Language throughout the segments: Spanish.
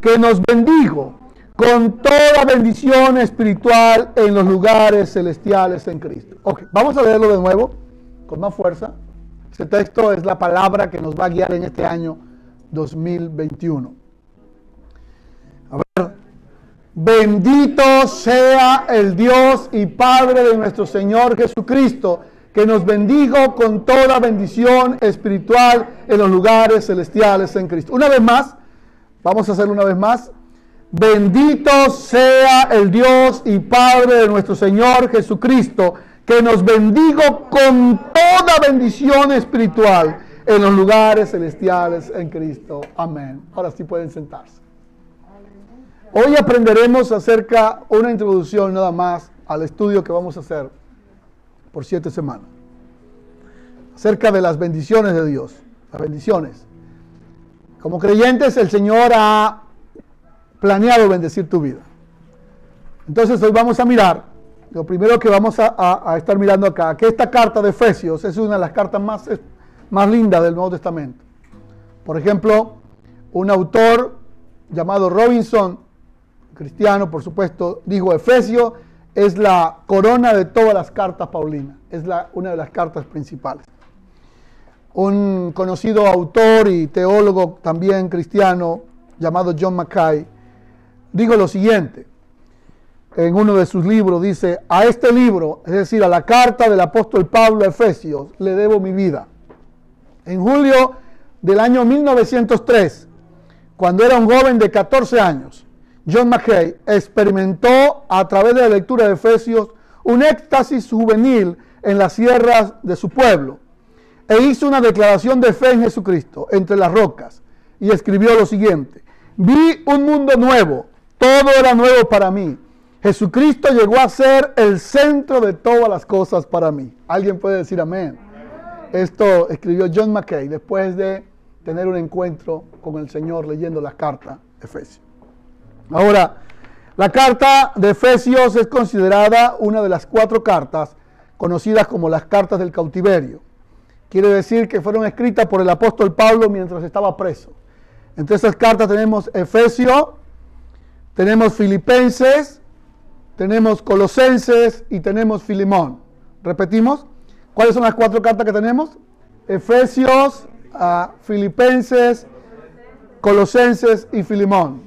que nos bendijo con toda bendición espiritual en los lugares celestiales en Cristo. Ok, vamos a leerlo de nuevo, con más fuerza. Este texto es la palabra que nos va a guiar en este año 2021. A ver, bendito sea el Dios y Padre de nuestro Señor Jesucristo, que nos bendijo con toda bendición espiritual en los lugares celestiales en Cristo. Una vez más, vamos a hacerlo una vez más. Bendito sea el Dios y Padre de nuestro Señor Jesucristo, que nos bendigo con toda bendición espiritual en los lugares celestiales en Cristo. Amén. Ahora sí pueden sentarse. Hoy aprenderemos acerca una introducción nada más al estudio que vamos a hacer por siete semanas. Acerca de las bendiciones de Dios. Las bendiciones. Como creyentes el Señor ha planeado bendecir tu vida. Entonces hoy vamos a mirar, lo primero que vamos a, estar mirando acá, que esta carta de Efesios es una de las cartas más, más lindas del Nuevo Testamento. Por ejemplo, un autor llamado Robinson, cristiano por supuesto, dijo Efesios es la corona de todas las cartas paulinas, es una de las cartas principales. Un conocido autor y teólogo también cristiano llamado John Mackay dijo lo siguiente, en uno de sus libros dice, a este libro, es decir, a la carta del apóstol Pablo a Efesios, le debo mi vida. En julio del año 1903, cuando era un joven de 14 años, John McKay experimentó a través de la lectura de Efesios un éxtasis juvenil en las sierras de su pueblo e hizo una declaración de fe en Jesucristo entre las rocas y escribió lo siguiente, vi un mundo nuevo, todo era nuevo para mí. Jesucristo llegó a ser el centro de todas las cosas para mí. ¿Alguien puede decir amén? Esto escribió John McKay después de tener un encuentro con el Señor leyendo la carta de Efesios. Ahora, la carta de Efesios es considerada una de las cuatro cartas conocidas como las cartas del cautiverio. Quiere decir que fueron escritas por el apóstol Pablo mientras estaba preso. Entre esas cartas tenemos Efesios, tenemos Filipenses, tenemos Colosenses y tenemos Filimón. Repetimos, ¿cuáles son las cuatro cartas que tenemos? Efesios, uh, Filipenses, Colosenses y Filimón.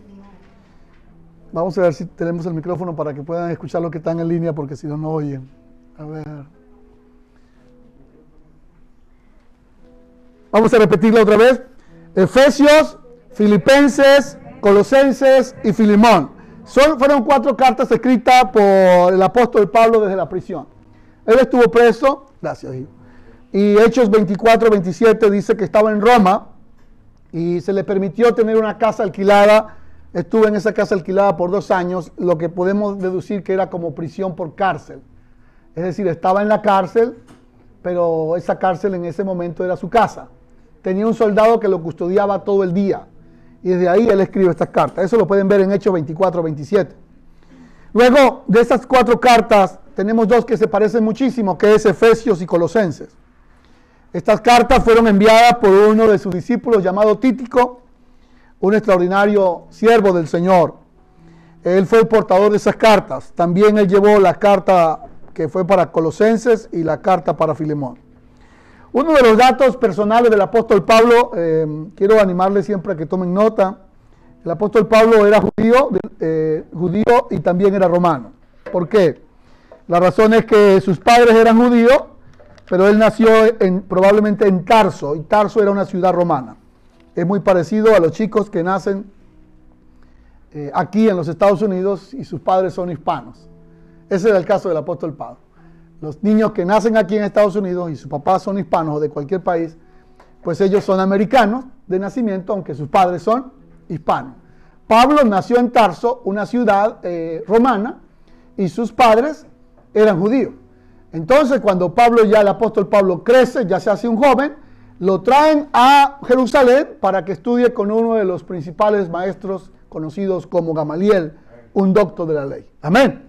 Vamos a ver si tenemos el micrófono para que puedan escuchar lo que están en línea, porque si no, no oyen. A ver. Vamos a repetirlo otra vez. Efesios, Filipenses, Colosenses y Filimón. Son, fueron cuatro cartas escritas por el apóstol Pablo desde la prisión. Él estuvo preso, gracias, hijo. Y Hechos 24, 27 dice que estaba en Roma y se le permitió tener una casa alquilada. Estuvo en esa casa alquilada por dos años, lo que podemos deducir que era como prisión por cárcel. Es decir, estaba en la cárcel, pero esa cárcel en ese momento era su casa. Tenía un soldado que lo custodiaba todo el día. Y desde ahí él escribe estas cartas. Eso lo pueden ver en Hechos 24, 27. Luego de estas cuatro cartas tenemos dos que se parecen muchísimo, que es Efesios y Colosenses. Estas cartas fueron enviadas por uno de sus discípulos llamado Títico, un extraordinario siervo del Señor. Él fue el portador de esas cartas. También él llevó la carta que fue para Colosenses y la carta para Filemón. Uno de los datos personales del apóstol Pablo, eh, quiero animarles siempre a que tomen nota. El apóstol Pablo era judío, eh, judío y también era romano. ¿Por qué? La razón es que sus padres eran judíos, pero él nació en, probablemente en Tarso, y Tarso era una ciudad romana. Es muy parecido a los chicos que nacen eh, aquí en los Estados Unidos y sus padres son hispanos. Ese era el caso del apóstol Pablo los niños que nacen aquí en Estados Unidos y sus papás son hispanos o de cualquier país, pues ellos son americanos de nacimiento, aunque sus padres son hispanos. Pablo nació en Tarso, una ciudad eh, romana, y sus padres eran judíos. Entonces, cuando Pablo ya, el apóstol Pablo crece, ya se hace un joven, lo traen a Jerusalén para que estudie con uno de los principales maestros conocidos como Gamaliel, un doctor de la ley. Amén.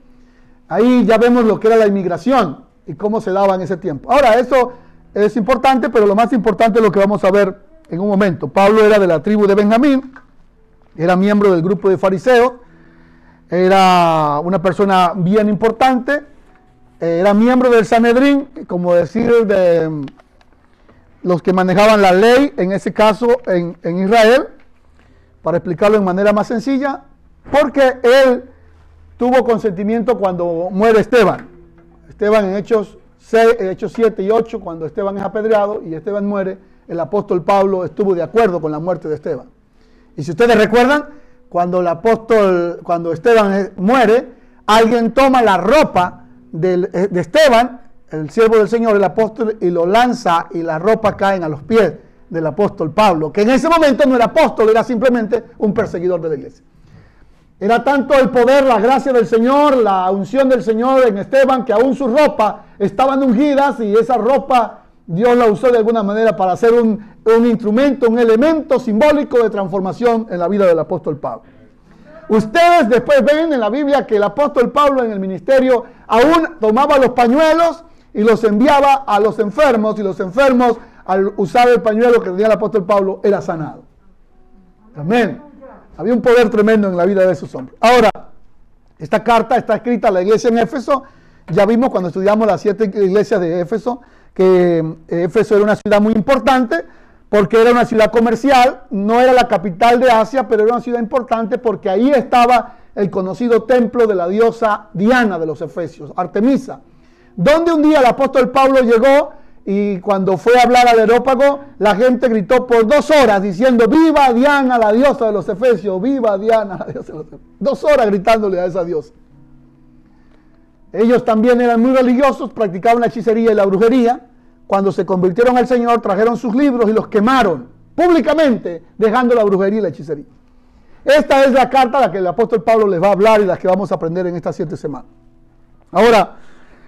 Ahí ya vemos lo que era la inmigración y cómo se daba en ese tiempo. Ahora, eso es importante, pero lo más importante es lo que vamos a ver en un momento. Pablo era de la tribu de Benjamín, era miembro del grupo de fariseos, era una persona bien importante, era miembro del Sanedrín, como decir, de mm, los que manejaban la ley, en ese caso en, en Israel, para explicarlo de manera más sencilla, porque él tuvo consentimiento cuando muere Esteban. Esteban en Hechos, 6, Hechos 7 y 8, cuando Esteban es apedreado y Esteban muere, el apóstol Pablo estuvo de acuerdo con la muerte de Esteban. Y si ustedes recuerdan, cuando el apóstol, cuando Esteban muere, alguien toma la ropa de Esteban, el siervo del Señor, el apóstol, y lo lanza y la ropa caen a los pies del apóstol Pablo, que en ese momento no era apóstol, era simplemente un perseguidor de la iglesia. Era tanto el poder, la gracia del Señor, la unción del Señor en Esteban, que aún sus ropas estaban ungidas y esa ropa Dios la usó de alguna manera para hacer un, un instrumento, un elemento simbólico de transformación en la vida del apóstol Pablo. Ustedes después ven en la Biblia que el apóstol Pablo en el ministerio aún tomaba los pañuelos y los enviaba a los enfermos y los enfermos al usar el pañuelo que tenía el apóstol Pablo era sanado. Amén. Había un poder tremendo en la vida de esos hombres. Ahora, esta carta está escrita a la iglesia en Éfeso. Ya vimos cuando estudiamos las siete iglesias de Éfeso que eh, Éfeso era una ciudad muy importante porque era una ciudad comercial, no era la capital de Asia, pero era una ciudad importante porque ahí estaba el conocido templo de la diosa Diana de los Efesios, Artemisa, donde un día el apóstol Pablo llegó y cuando fue a hablar al Areópago, la gente gritó por dos horas diciendo, viva Diana, la diosa de los Efesios, viva Diana, la diosa de los Efesios. Dos horas gritándole a esa diosa. Ellos también eran muy religiosos, practicaban la hechicería y la brujería, cuando se convirtieron al Señor, trajeron sus libros y los quemaron públicamente, dejando la brujería y la hechicería. Esta es la carta a la que el apóstol Pablo les va a hablar y la que vamos a aprender en estas siete semanas. Ahora,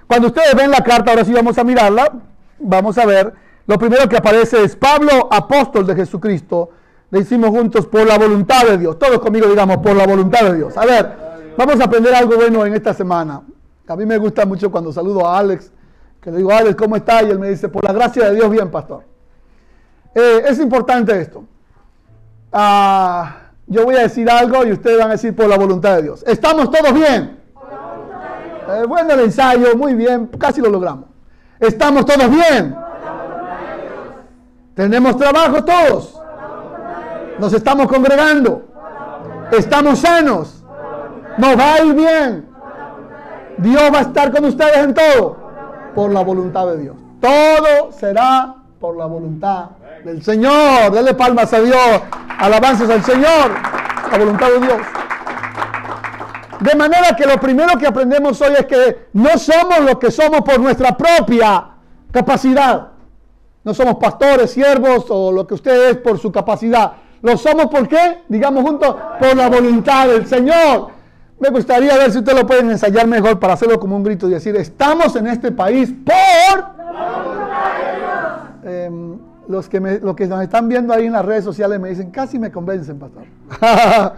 cuando ustedes ven la carta, ahora sí vamos a mirarla, vamos a ver, lo primero que aparece es Pablo, apóstol de Jesucristo, le hicimos juntos por la voluntad de Dios. Todos conmigo digamos, por la voluntad de Dios. A ver, vamos a aprender algo bueno en esta semana. A mí me gusta mucho cuando saludo a Alex que le digo, Alex, ¿cómo está? Y él me dice, por la gracia de Dios, bien, pastor. Eh, es importante esto. Ah, yo voy a decir algo y ustedes van a decir por la voluntad de Dios. ¿Estamos todos bien? Eh, bueno el ensayo, muy bien, casi lo logramos. ¿Estamos todos bien? ¿Tenemos trabajo todos? ¿Nos estamos congregando? ¿Estamos sanos? ¿Nos va a ir bien? Dios va a estar con ustedes en todo por la voluntad de Dios. Todo será por la voluntad del Señor. Dele palmas a Dios. Alabanzas al Señor. La voluntad de Dios. De manera que lo primero que aprendemos hoy es que no somos lo que somos por nuestra propia capacidad. No somos pastores, siervos o lo que usted es por su capacidad. Lo somos por qué? Digamos juntos, por la voluntad del Señor. Me gustaría ver si ustedes lo pueden ensayar mejor para hacerlo como un grito y decir, estamos en este país por... Eh, los, que los que nos están viendo ahí en las redes sociales me dicen, casi me convencen, pastor.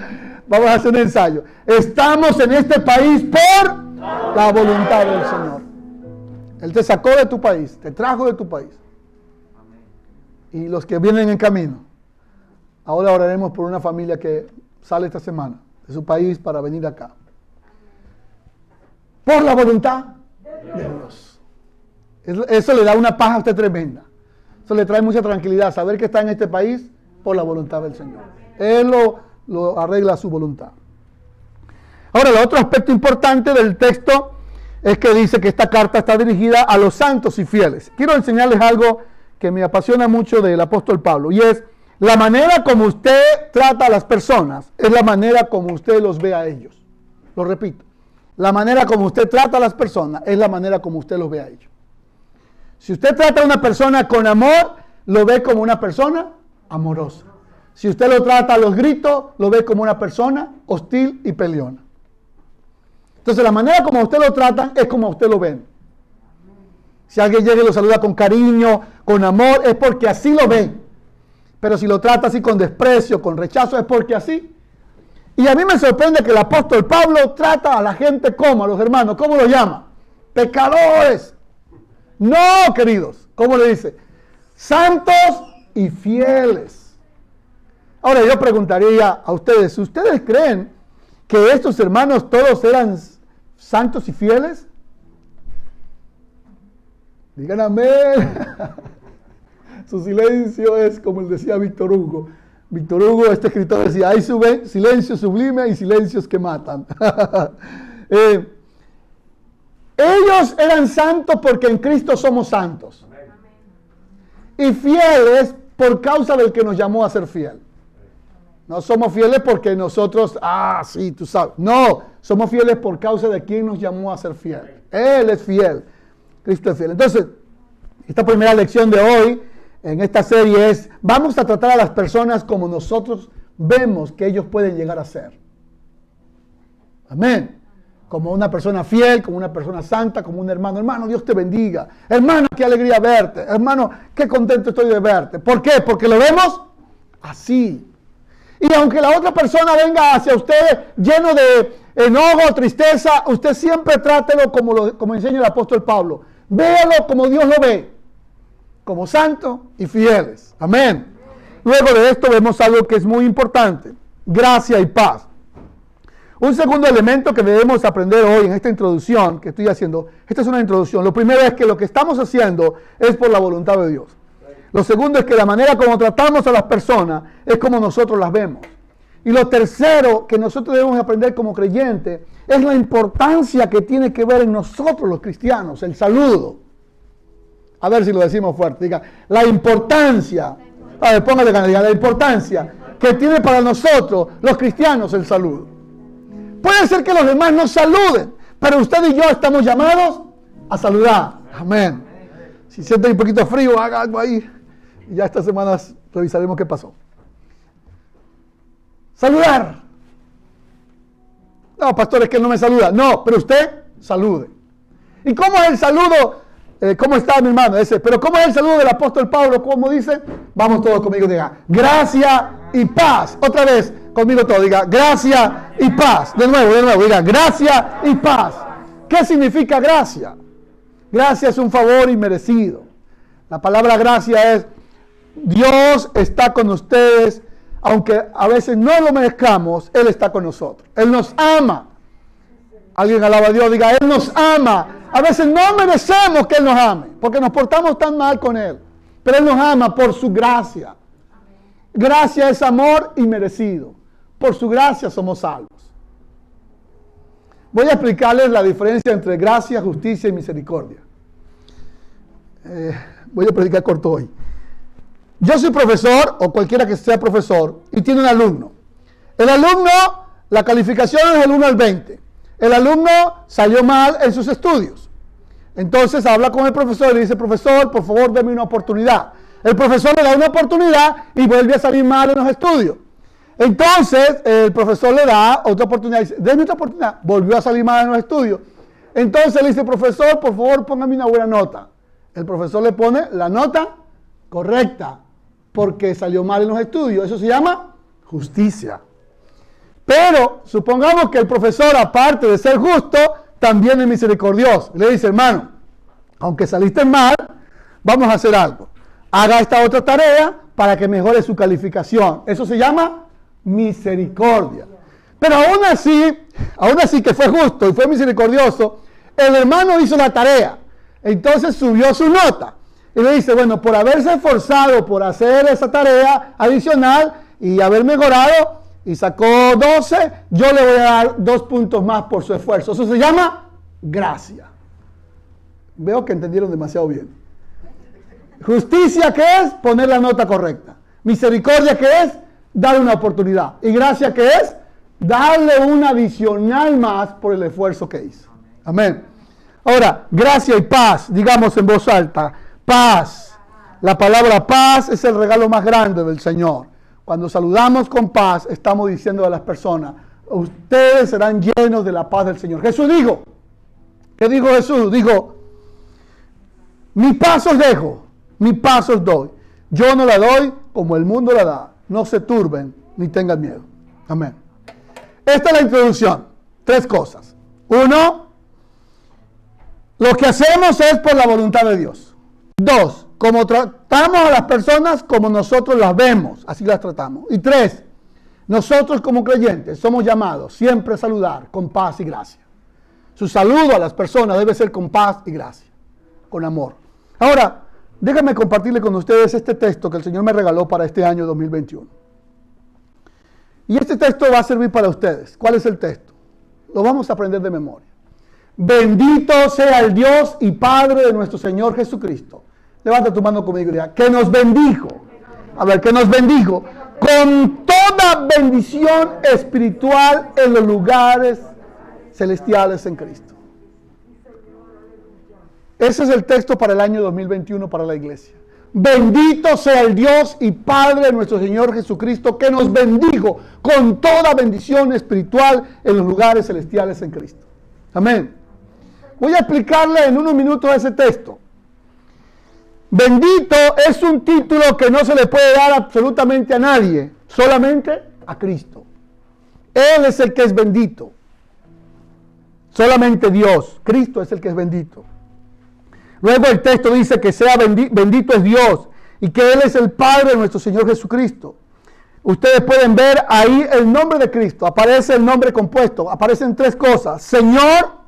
Vamos a hacer un ensayo. Estamos en este país por la voluntad del Señor. Él te sacó de tu país, te trajo de tu país. Y los que vienen en camino. Ahora oraremos por una familia que sale esta semana de su país para venir acá. Por la voluntad de Dios. Eso le da una paz a usted tremenda. Eso le trae mucha tranquilidad, saber que está en este país por la voluntad del Señor. Él lo, lo arregla a su voluntad. Ahora, el otro aspecto importante del texto es que dice que esta carta está dirigida a los santos y fieles. Quiero enseñarles algo que me apasiona mucho del apóstol Pablo y es la manera como usted trata a las personas es la manera como usted los ve a ellos. Lo repito. La manera como usted trata a las personas es la manera como usted los ve a ellos. Si usted trata a una persona con amor, lo ve como una persona amorosa. Si usted lo trata a los gritos, lo ve como una persona hostil y peleona. Entonces la manera como usted lo trata es como usted lo ven. Si alguien llega y lo saluda con cariño, con amor, es porque así lo ven. Pero si lo trata así con desprecio, con rechazo, es porque así. Y a mí me sorprende que el apóstol Pablo trata a la gente como, a los hermanos, ¿cómo lo llama? Pecadores. No, queridos, ¿cómo le dice? Santos y fieles. Ahora yo preguntaría a ustedes, ¿ustedes creen que estos hermanos todos eran santos y fieles? Digan amén. Su silencio es como decía Víctor Hugo. Víctor Hugo, este escritor, decía, hay silencio sublime y silencios que matan. Eh, ellos eran santos porque en Cristo somos santos. Y fieles por causa del que nos llamó a ser fiel. No somos fieles porque nosotros, ah, sí, tú sabes. No, somos fieles por causa de quien nos llamó a ser fiel. Él es fiel. Cristo es fiel. Entonces, esta primera lección de hoy en esta serie es, vamos a tratar a las personas como nosotros vemos que ellos pueden llegar a ser. Amén. Como una persona fiel, como una persona santa, como un hermano. Hermano, Dios te bendiga. Hermano, qué alegría verte. Hermano, qué contento estoy de verte. ¿Por qué? Porque lo vemos así. Y aunque la otra persona venga hacia usted lleno de enojo, tristeza, usted siempre trátelo como, lo, como enseña el apóstol Pablo. Véalo como Dios lo ve como santos y fieles. Amén. Luego de esto vemos algo que es muy importante, gracia y paz. Un segundo elemento que debemos aprender hoy en esta introducción que estoy haciendo, esta es una introducción. Lo primero es que lo que estamos haciendo es por la voluntad de Dios. Lo segundo es que la manera como tratamos a las personas es como nosotros las vemos. Y lo tercero que nosotros debemos aprender como creyentes es la importancia que tiene que ver en nosotros los cristianos, el saludo. A ver si lo decimos fuerte. Diga, la importancia, a ver, póngale la importancia que tiene para nosotros, los cristianos, el saludo. Puede ser que los demás no saluden, pero usted y yo estamos llamados a saludar. Amén. Si siente un poquito frío, haga algo ahí. Y ya estas semanas revisaremos qué pasó. Saludar. No, pastor, es que él no me saluda. No, pero usted salude. ¿Y cómo es el saludo eh, ¿cómo está mi hermano? Ese, pero ¿cómo es el saludo del apóstol Pablo? ¿Cómo dice? Vamos todos conmigo, diga, gracia y paz. Otra vez, conmigo todo, diga, gracia y paz. De nuevo, de nuevo, diga, gracia y paz. ¿Qué significa gracia? Gracia es un favor inmerecido. La palabra gracia es, Dios está con ustedes, aunque a veces no lo merezcamos, Él está con nosotros. Él nos ama. Alguien alaba a Dios, diga, Él nos ama a veces no merecemos que Él nos ame, porque nos portamos tan mal con Él. Pero Él nos ama por su gracia. Gracia es amor inmerecido. Por su gracia somos salvos. Voy a explicarles la diferencia entre gracia, justicia y misericordia. Eh, voy a predicar corto hoy. Yo soy profesor, o cualquiera que sea profesor, y tiene un alumno. El alumno, la calificación es del 1 al 20. El alumno salió mal en sus estudios. Entonces habla con el profesor y le dice, profesor, por favor, déme una oportunidad. El profesor le da una oportunidad y vuelve a salir mal en los estudios. Entonces el profesor le da otra oportunidad dice, déme otra oportunidad. Volvió a salir mal en los estudios. Entonces le dice, profesor, por favor, póngame una buena nota. El profesor le pone la nota correcta porque salió mal en los estudios. Eso se llama justicia. Pero supongamos que el profesor, aparte de ser justo, también es misericordioso. Le dice, hermano, aunque saliste mal, vamos a hacer algo. Haga esta otra tarea para que mejore su calificación. Eso se llama misericordia. Pero aún así, aún así que fue justo y fue misericordioso, el hermano hizo la tarea. Entonces subió su nota. Y le dice, bueno, por haberse esforzado por hacer esa tarea adicional y haber mejorado, y sacó 12, yo le voy a dar dos puntos más por su esfuerzo. Eso se llama gracia. Veo que entendieron demasiado bien. Justicia, ¿qué es? Poner la nota correcta. Misericordia, ¿qué es? Darle una oportunidad. Y gracia, ¿qué es? Darle un adicional más por el esfuerzo que hizo. Amén. Ahora, gracia y paz, digamos en voz alta. Paz. La palabra paz es el regalo más grande del Señor. Cuando saludamos con paz, estamos diciendo a las personas, ustedes serán llenos de la paz del Señor. Jesús dijo, ¿qué dijo Jesús? Dijo, mi paz os dejo, mi paz os doy. Yo no la doy como el mundo la da. No se turben ni tengan miedo. Amén. Esta es la introducción. Tres cosas. Uno, lo que hacemos es por la voluntad de Dios. Dos, como tratamos a las personas como nosotros las vemos, así las tratamos. Y tres, nosotros como creyentes somos llamados siempre a saludar con paz y gracia. Su saludo a las personas debe ser con paz y gracia, con amor. Ahora, déjenme compartirle con ustedes este texto que el Señor me regaló para este año 2021. Y este texto va a servir para ustedes. ¿Cuál es el texto? Lo vamos a aprender de memoria. Bendito sea el Dios y Padre de nuestro Señor Jesucristo. Levanta tu mano conmigo y diga, que nos bendijo. A ver, que nos bendijo con toda bendición espiritual en los lugares celestiales en Cristo. Ese es el texto para el año 2021 para la iglesia. Bendito sea el Dios y Padre de nuestro Señor Jesucristo, que nos bendijo con toda bendición espiritual en los lugares celestiales en Cristo. Amén. Voy a explicarle en unos minutos ese texto. Bendito es un título que no se le puede dar absolutamente a nadie, solamente a Cristo. Él es el que es bendito. Solamente Dios, Cristo es el que es bendito. Luego el texto dice que sea bendito, es Dios y que Él es el Padre de nuestro Señor Jesucristo. Ustedes pueden ver ahí el nombre de Cristo, aparece el nombre compuesto, aparecen tres cosas, Señor,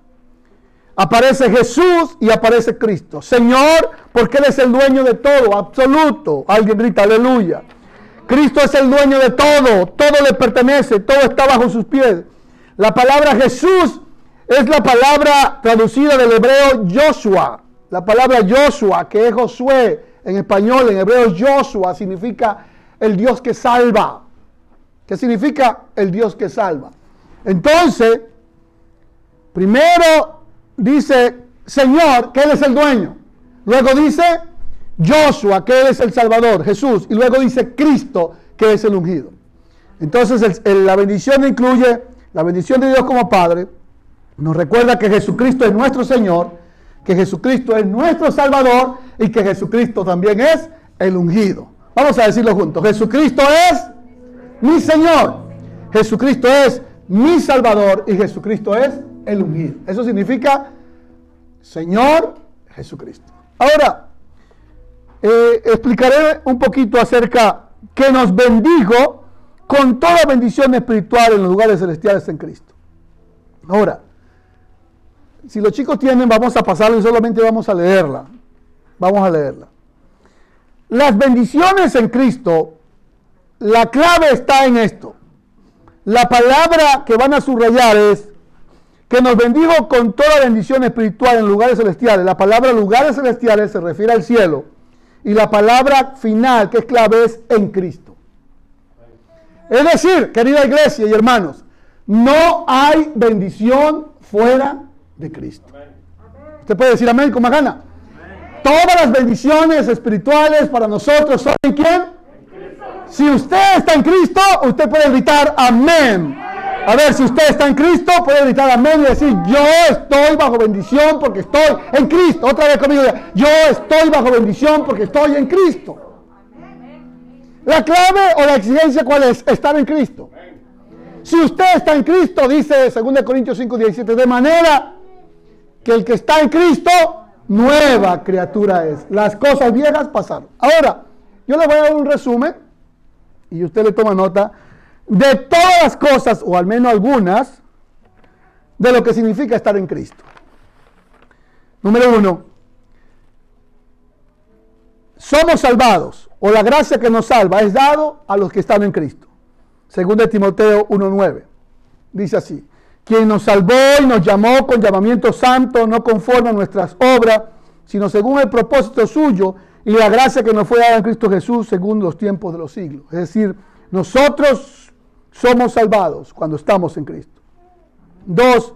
Aparece Jesús y aparece Cristo. Señor, porque Él es el dueño de todo, absoluto. Alguien grita, aleluya. Cristo es el dueño de todo, todo le pertenece, todo está bajo sus pies. La palabra Jesús es la palabra traducida del hebreo Joshua. La palabra Joshua, que es Josué en español, en hebreo Joshua, significa el Dios que salva. ¿Qué significa el Dios que salva? Entonces, primero dice Señor, que Él es el dueño. Luego dice Joshua, que Él es el Salvador, Jesús. Y luego dice Cristo, que es el ungido. Entonces la bendición incluye la bendición de Dios como Padre. Nos recuerda que Jesucristo es nuestro Señor, que Jesucristo es nuestro Salvador y que Jesucristo también es el ungido. Vamos a decirlo juntos. Jesucristo es mi Señor. Jesucristo es mi Salvador y Jesucristo es el ungido. Eso significa Señor Jesucristo. Ahora, eh, explicaré un poquito acerca que nos bendijo con toda bendición espiritual en los lugares celestiales en Cristo. Ahora, si los chicos tienen, vamos a pasarlo y solamente vamos a leerla. Vamos a leerla. Las bendiciones en Cristo, la clave está en esto. La palabra que van a subrayar es que nos bendijo con toda bendición espiritual en lugares celestiales. La palabra lugares celestiales se refiere al cielo. Y la palabra final, que es clave, es en Cristo. Es decir, querida iglesia y hermanos, no hay bendición fuera de Cristo. Usted puede decir amén con más gana. Todas las bendiciones espirituales para nosotros son en quién? Si usted está en Cristo, usted puede gritar amén. A ver, si usted está en Cristo, puede gritar amén y decir, yo estoy bajo bendición porque estoy en Cristo. Otra vez conmigo, yo estoy bajo bendición porque estoy en Cristo. La clave o la exigencia, ¿cuál es? Estar en Cristo. Si usted está en Cristo, dice 2 Corintios 5, 17, de manera que el que está en Cristo, nueva criatura es. Las cosas viejas pasaron. Ahora, yo le voy a dar un resumen y usted le toma nota de todas las cosas, o al menos algunas, de lo que significa estar en Cristo. Número uno, somos salvados, o la gracia que nos salva es dado a los que están en Cristo. Según de Timoteo 1.9. Dice así, quien nos salvó y nos llamó con llamamiento santo, no conforme a nuestras obras, sino según el propósito suyo y la gracia que nos fue dada en Cristo Jesús según los tiempos de los siglos. Es decir, nosotros somos salvados cuando estamos en Cristo. Dos,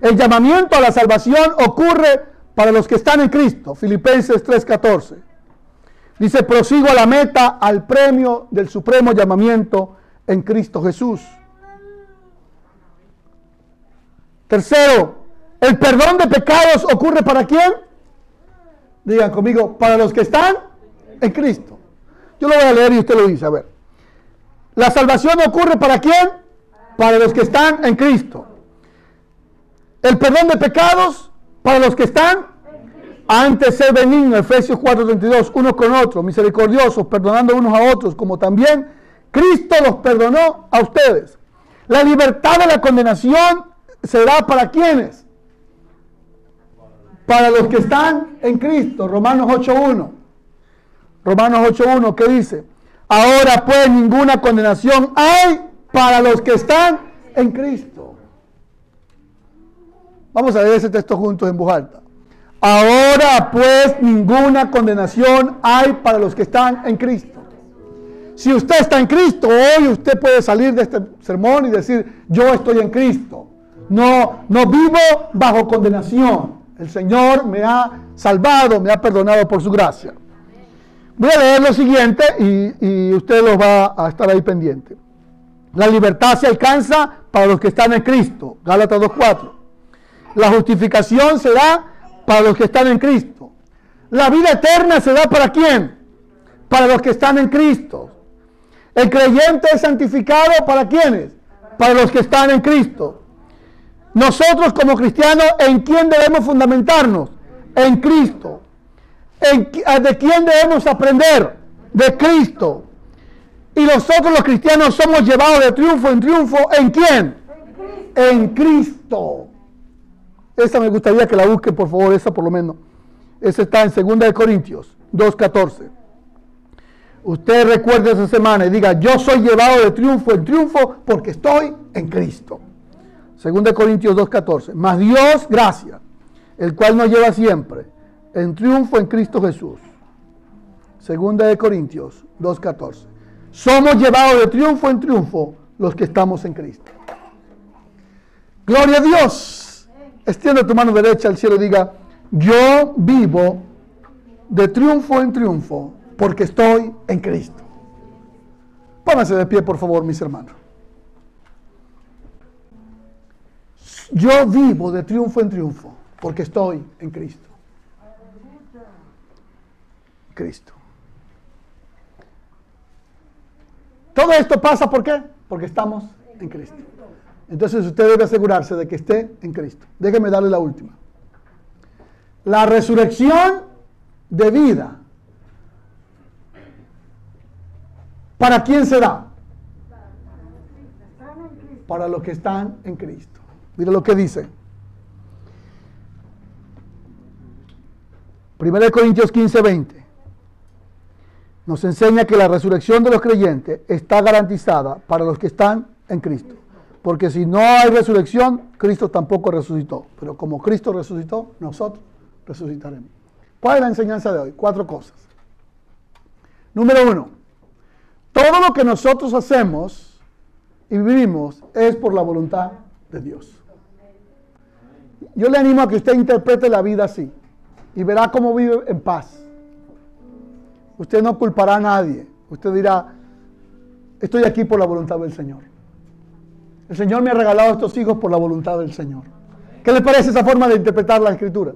el llamamiento a la salvación ocurre para los que están en Cristo. Filipenses 3:14. Dice, prosigo a la meta, al premio del supremo llamamiento en Cristo Jesús. Tercero, el perdón de pecados ocurre para quién? Digan conmigo, para los que están en Cristo. Yo lo voy a leer y usted lo dice, a ver. La salvación ocurre para quién? Para los que están en Cristo. El perdón de pecados para los que están Antes ser benigno, Efesios 4:32, unos con otros, misericordiosos, perdonando unos a otros, como también Cristo los perdonó a ustedes. La libertad de la condenación será para quienes? Para los que están en Cristo. Romanos 8.1. Romanos 8.1, ¿qué dice? Ahora pues ninguna condenación hay para los que están en Cristo. Vamos a ver ese texto juntos en voz alta. Ahora pues ninguna condenación hay para los que están en Cristo. Si usted está en Cristo, hoy usted puede salir de este sermón y decir, yo estoy en Cristo. No, no vivo bajo condenación. El Señor me ha salvado, me ha perdonado por su gracia. Voy a leer lo siguiente y, y usted lo va a estar ahí pendiente. La libertad se alcanza para los que están en Cristo. Gálatas 2.4. La justificación se da para los que están en Cristo. La vida eterna se da para quién? Para los que están en Cristo. El creyente es santificado para quiénes? Para los que están en Cristo. Nosotros como cristianos, ¿en quién debemos fundamentarnos? En Cristo. ¿De quién debemos aprender? De Cristo. Y nosotros los cristianos somos llevados de triunfo en triunfo. ¿En quién? En Cristo. Esa me gustaría que la busquen, por favor, esa por lo menos. Esa está en 2 Corintios 2.14. Usted recuerde esa semana y diga, yo soy llevado de triunfo en triunfo porque estoy en Cristo. 2 Corintios 2.14. Mas Dios, gracia, el cual nos lleva siempre en triunfo en Cristo Jesús. 2 Corintios 2.14. Somos llevados de triunfo en triunfo los que estamos en Cristo. Gloria a Dios. Extiende tu mano derecha al cielo y diga, yo vivo de triunfo en triunfo porque estoy en Cristo. Pónganse de pie, por favor, mis hermanos. Yo vivo de triunfo en triunfo porque estoy en Cristo. Cristo. Todo esto pasa ¿por qué? Porque estamos en Cristo. Entonces usted debe asegurarse de que esté en Cristo. Déjeme darle la última. La resurrección de vida. ¿Para quién será? Para los que están en Cristo. Mira lo que dice. 1 Corintios 15, 20. Nos enseña que la resurrección de los creyentes está garantizada para los que están en Cristo. Porque si no hay resurrección, Cristo tampoco resucitó. Pero como Cristo resucitó, nosotros resucitaremos. ¿Cuál es la enseñanza de hoy? Cuatro cosas. Número uno, todo lo que nosotros hacemos y vivimos es por la voluntad de Dios. Yo le animo a que usted interprete la vida así y verá cómo vive en paz. Usted no culpará a nadie. Usted dirá, estoy aquí por la voluntad del Señor. El Señor me ha regalado estos hijos por la voluntad del Señor. ¿Qué le parece esa forma de interpretar la escritura?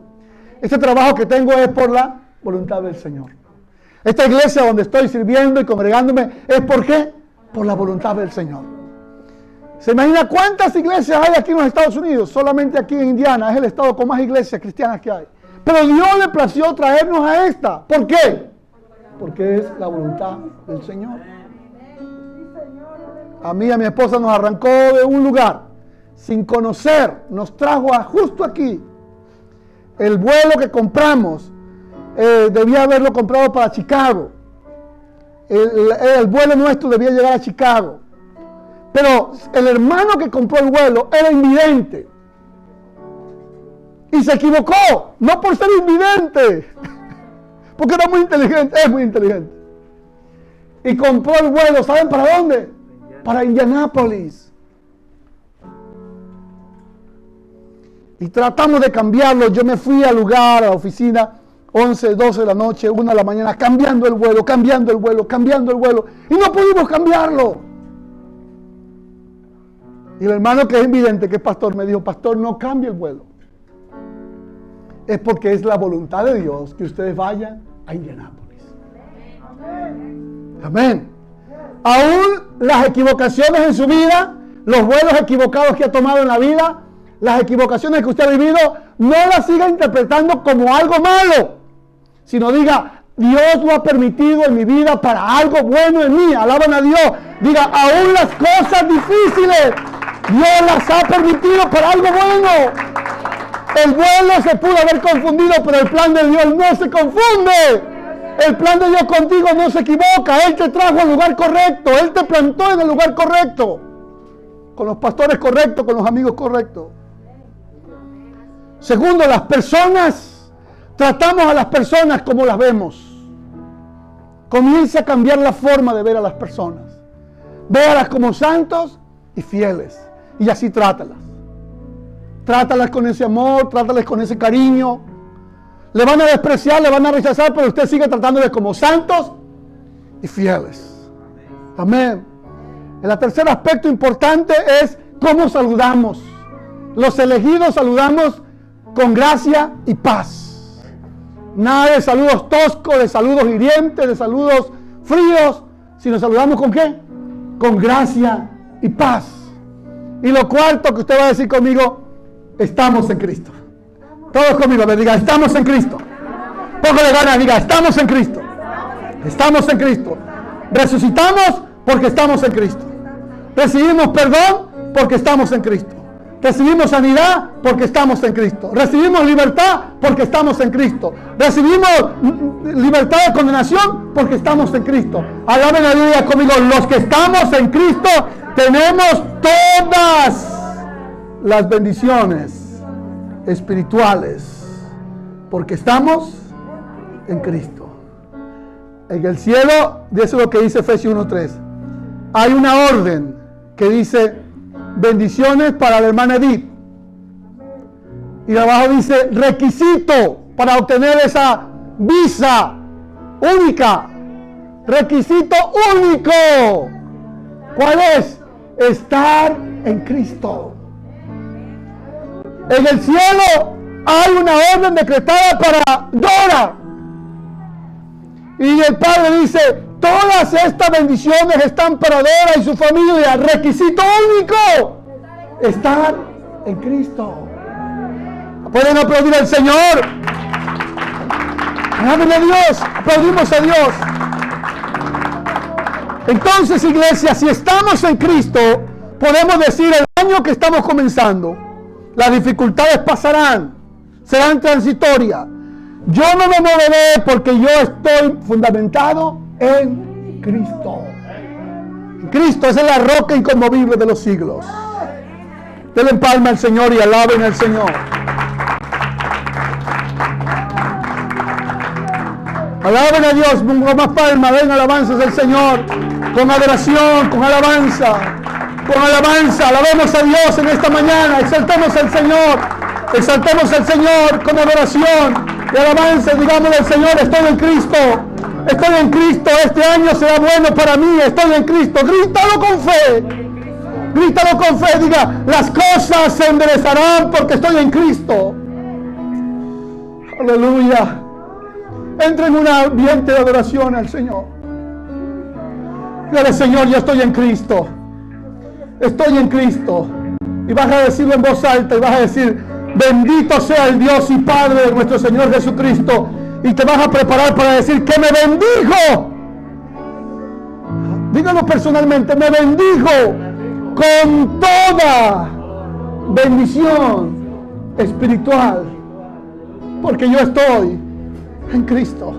Este trabajo que tengo es por la voluntad del Señor. Esta iglesia donde estoy sirviendo y congregándome es por qué? Por la voluntad del Señor. ¿Se imagina cuántas iglesias hay aquí en los Estados Unidos? Solamente aquí en Indiana es el estado con más iglesias cristianas que hay. Pero Dios le plació traernos a esta. ¿Por qué? Porque es la voluntad del Señor a mí y a mi esposa nos arrancó de un lugar sin conocer, nos trajo a justo aquí. El vuelo que compramos eh, debía haberlo comprado para Chicago. El, vuelo nuestro debía llegar a Chicago. Pero el hermano que compró el vuelo era invidente. Y se equivocó, no por ser invidente, porque era muy inteligente, es muy inteligente. Y compró el vuelo, ¿saben para dónde? para Indianápolis. Y tratamos de cambiarlo. Yo me fui al lugar, a la oficina, 11, 12 de la noche, 1 de la mañana, cambiando el vuelo, cambiando el vuelo, cambiando el vuelo. Y no pudimos cambiarlo. Y el hermano que es invidente, que es pastor, me dijo, pastor, no cambie el vuelo. Es porque es la voluntad de Dios que ustedes vayan a Indianápolis. Amén aún las equivocaciones en su vida, los vuelos equivocados que ha tomado en la vida, las equivocaciones que usted ha vivido, no las siga interpretando como algo malo, sino diga, Dios lo ha permitido en mi vida para algo bueno en mí. Alaban a Dios. Diga, aún las cosas difíciles, Dios las ha permitido para algo bueno. El vuelo se pudo haber confundido, pero el plan de Dios no se confunde. El plan de Dios contigo no se equivoca. Él te trajo al lugar correcto. Él te plantó en el lugar correcto. Con los pastores correctos, con los amigos correctos. Segundo, las personas, tratamos a las personas como las vemos. Comienza a cambiar la forma de ver a las personas. Véalas como santos y fieles. Y así trátalas. Trátalas con ese amor, trátalas con ese cariño. Le van a despreciar, le van a rechazar, pero usted sigue tratándoles como santos y fieles. Amén. El tercer aspecto importante es cómo saludamos. Los elegidos saludamos con gracia y paz. Nada de saludos toscos, de saludos hirientes, de saludos fríos, sino saludamos con qué? Con gracia y paz. Y lo cuarto que usted va a decir conmigo, estamos en Cristo. Todos conmigo, me estamos en Cristo. Póngale ganas, diga, estamos en Cristo. Estamos en Cristo. Resucitamos porque estamos en Cristo. Recibimos perdón porque estamos en Cristo. Recibimos sanidad porque estamos en Cristo. Recibimos libertad porque estamos en Cristo. Recibimos libertad de condenación porque estamos en Cristo. Alaben a Dios conmigo. Los que estamos en Cristo tenemos todas las bendiciones espirituales porque estamos en Cristo. En el cielo, eso es lo que dice Efesios 1.3. Hay una orden que dice bendiciones para la hermana Edith. Y abajo dice requisito para obtener esa visa única. Requisito único. ¿Cuál es? Estar en Cristo. En el cielo hay una orden decretada para Dora. Y el Padre dice, Todas estas bendiciones están para Dora y su familia. Requisito único. Estar en Cristo. Pueden aplaudir al Señor. Amen a Dios. Aplaudimos a Dios. Entonces, iglesia, si estamos en Cristo, podemos decir el año que estamos comenzando, las dificultades pasarán, serán transitorias. Yo no me moveré porque yo estoy fundamentado en Cristo. Cristo es la roca inconmovible de los siglos. Denle palma al Señor y alaben al Señor. Alaben a Dios, con más palma, den alabanzas del Señor, con adoración, con alabanza, con alabanza, alabemos a Dios en esta mañana, exaltemos al Señor, exaltemos al Señor con adoración y alabanza, digamos al Señor, estoy en Cristo, Estoy en Cristo, este año será bueno para mí, estoy en Cristo. Grítalo con fe. Grítalo con fe, diga, las cosas se enderezarán porque estoy en Cristo. Aleluya. Entra en un ambiente de adoración al Señor. Dígale, Señor, yo estoy en Cristo. Estoy en Cristo. Y vas a decirlo en voz alta y vas a decir, bendito sea el Dios y Padre de nuestro Señor Jesucristo y te vas a preparar para decir que me bendijo. Dígalo personalmente, me bendijo con toda bendición espiritual. Porque yo estoy en Cristo.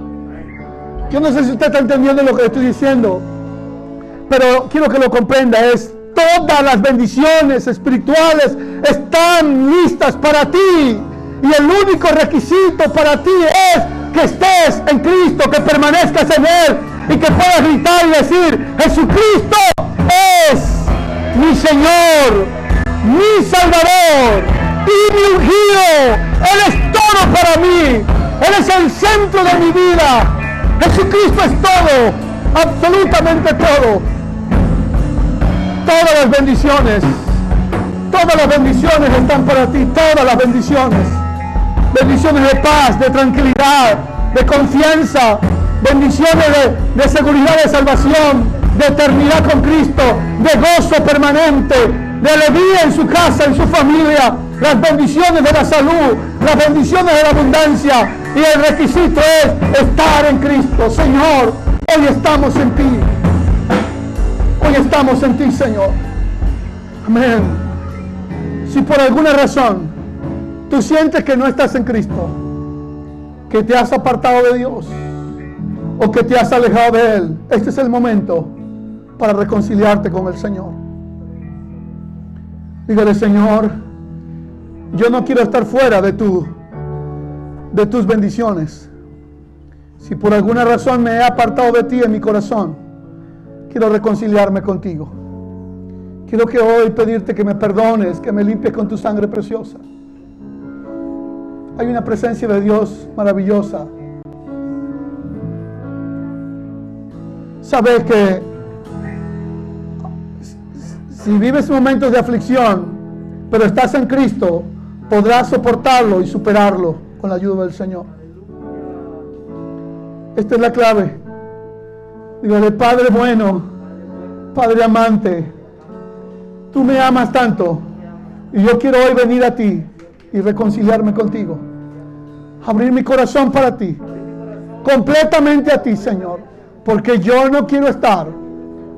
Yo no sé si usted está entendiendo lo que estoy diciendo, pero quiero que lo comprenda. Es todas las bendiciones espirituales están listas para ti. Y el único requisito para ti es que estés en Cristo, que permanezcas en Él y que puedas gritar y decir, Jesucristo es mi Señor, mi Salvador y mi ungido. Él es todo para mí. Él es el centro de mi vida. Jesucristo es todo, absolutamente todo. Todas las bendiciones, todas las bendiciones están para ti, todas las bendiciones bendiciones de paz, de tranquilidad, de confianza, bendiciones de, seguridad de salvación, de eternidad con Cristo, de gozo permanente, de alegría en su casa, en su familia, las bendiciones de la salud, las bendiciones de la abundancia. Y el requisito es estar en Cristo. Señor, hoy estamos en ti. Hoy estamos en ti, Señor. Amén. Si por alguna razón tú sientes que no estás en Cristo, que te has apartado de Dios o que te has alejado de Él, este es el momento para reconciliarte con el Señor. Dígale, Señor, yo no quiero estar fuera de tu de tus bendiciones. Si por alguna razón me he apartado de ti en mi corazón, quiero reconciliarme contigo. Quiero que hoy pedirte que me perdones, que me limpies con tu sangre preciosa. Hay una presencia de Dios maravillosa. Sabes que si vives momentos de aflicción, pero estás en Cristo, podrás soportarlo y superarlo con la ayuda del Señor. Esta es la clave. Dígale, Padre bueno, Padre amante, tú me amas tanto y yo quiero hoy venir a ti y reconciliarme contigo. Abrir mi corazón para ti, completamente a ti, Señor, porque yo no quiero estar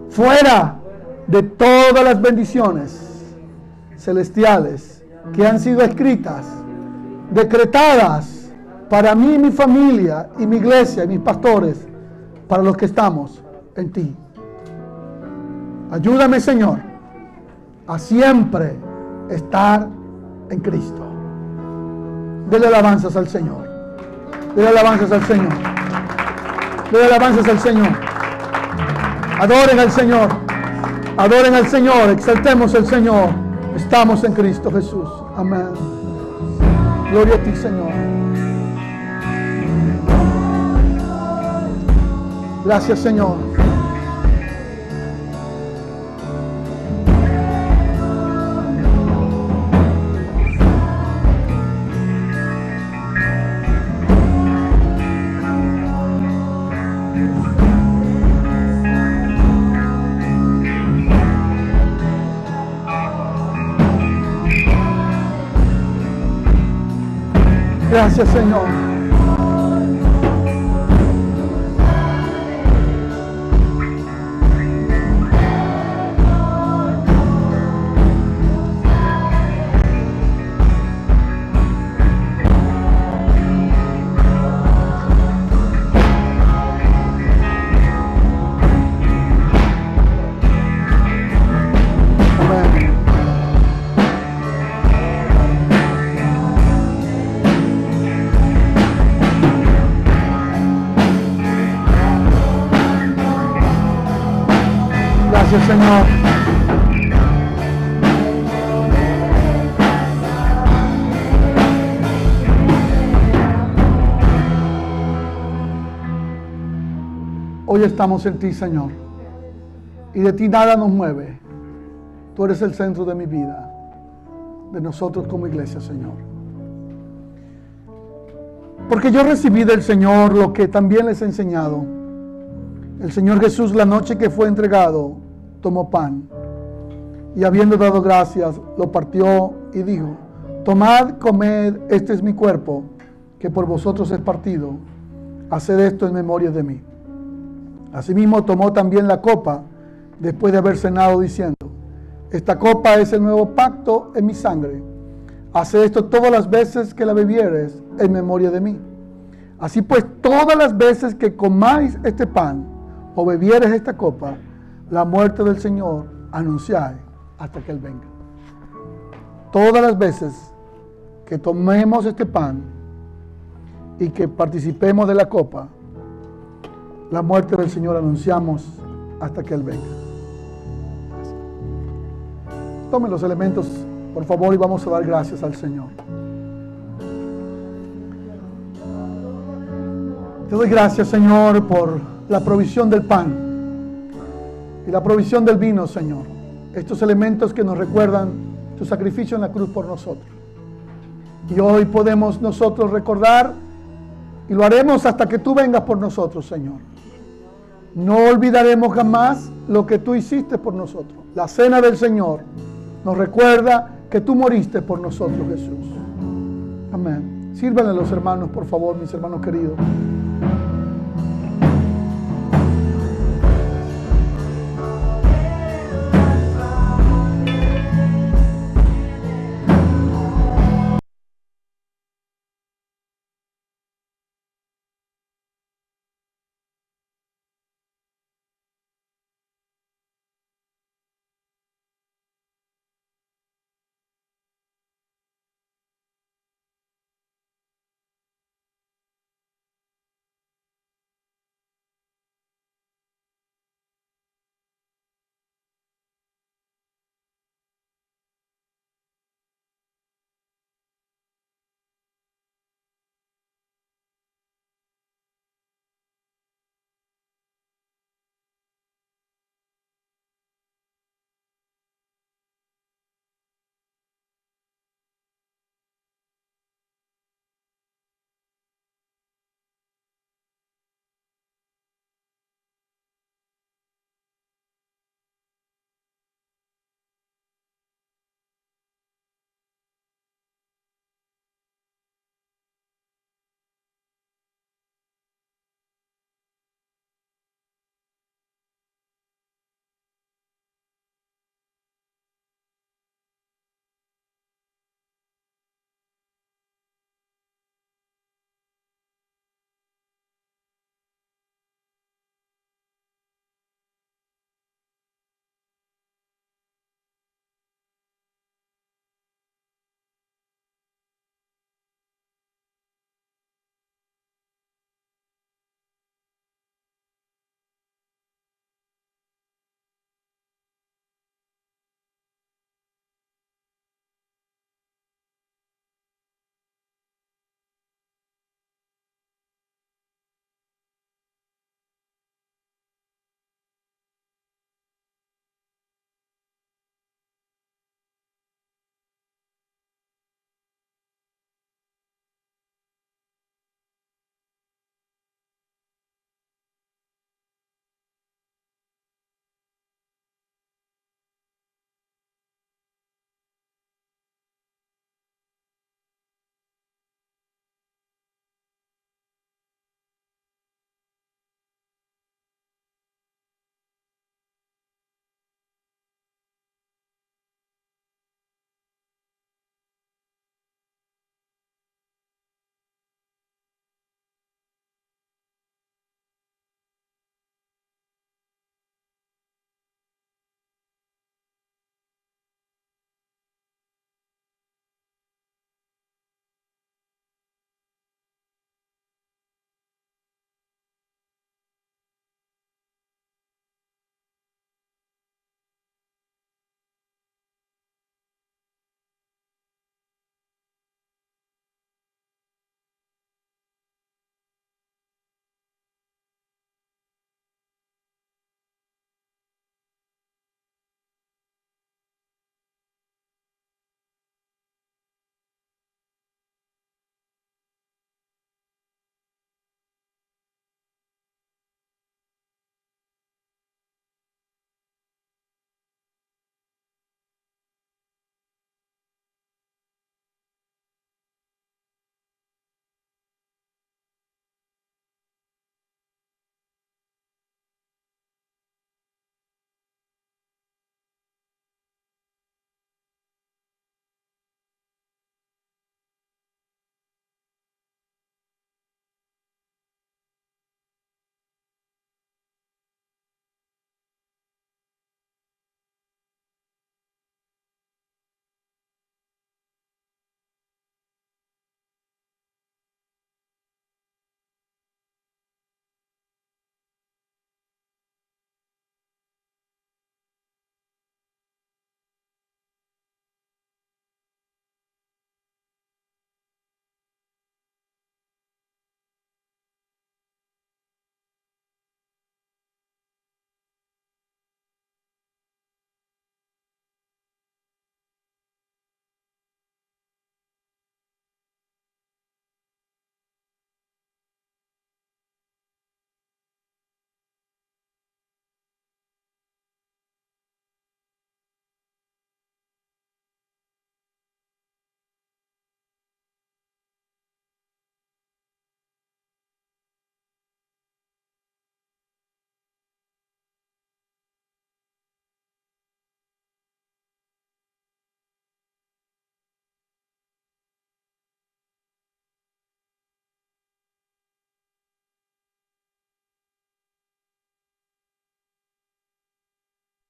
fuera de todas las bendiciones celestiales que han sido escritas, decretadas para mí, mi familia y mi iglesia y mis pastores, para los que estamos en ti. Ayúdame, Señor, a siempre estar en Cristo. Dele alabanzas al Señor. Dele alabanzas al Señor. Dele alabanzas al Señor. Adoren al Señor. Adoren al Señor. Exaltemos al Señor. Estamos en Cristo Jesús. Amén. Gloria a ti, Señor. Gracias, Señor. Gracias, Señor. Hoy estamos en ti, Señor. Y de ti nada nos mueve. Tú eres el centro de mi vida, de nosotros como iglesia, Señor. Porque yo recibí del Señor lo que también les he enseñado. El Señor Jesús, la noche que fue entregado, tomó pan y habiendo dado gracias, lo partió y dijo, tomad, comed, este es mi cuerpo, que por vosotros es partido, haced esto en memoria de mí. Asimismo tomó también la copa, después de haber cenado, diciendo, esta copa es el nuevo pacto en mi sangre. Haced esto todas las veces que la bebieres en memoria de mí. Así pues, todas las veces que comáis este pan o bebieres esta copa, la muerte del Señor anunciáis hasta que Él venga. Todas las veces que tomemos este pan y que participemos de la copa, la muerte del Señor anunciamos hasta que Él venga. Tomen los elementos, por favor, y vamos a dar gracias al Señor. Te doy gracias, Señor, por la provisión del pan y la provisión del vino, Señor. Estos elementos que nos recuerdan tu sacrificio en la cruz por nosotros. Y hoy podemos nosotros recordar y lo haremos hasta que tú vengas por nosotros, Señor. No olvidaremos jamás lo que tú hiciste por nosotros. La cena del Señor nos recuerda que tú moriste por nosotros, Jesús. Amén. Sírvanle a los hermanos, por favor, mis hermanos queridos.